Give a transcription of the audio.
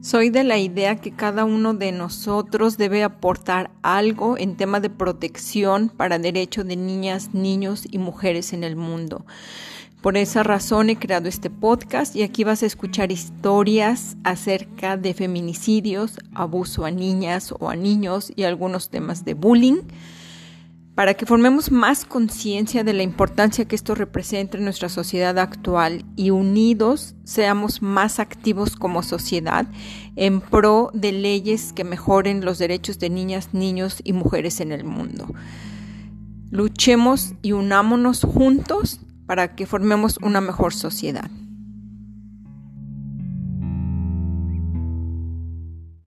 Soy de la idea que cada uno de nosotros debe aportar algo en tema de protección para derecho de niñas, niños y mujeres en el mundo. Por esa razón he creado este podcast y aquí vas a escuchar historias acerca de feminicidios, abuso a niñas o a niños y algunos temas de bullying para que formemos más conciencia de la importancia que esto representa en nuestra sociedad actual y unidos seamos más activos como sociedad en pro de leyes que mejoren los derechos de niñas, niños y mujeres en el mundo. Luchemos y unámonos juntos para que formemos una mejor sociedad.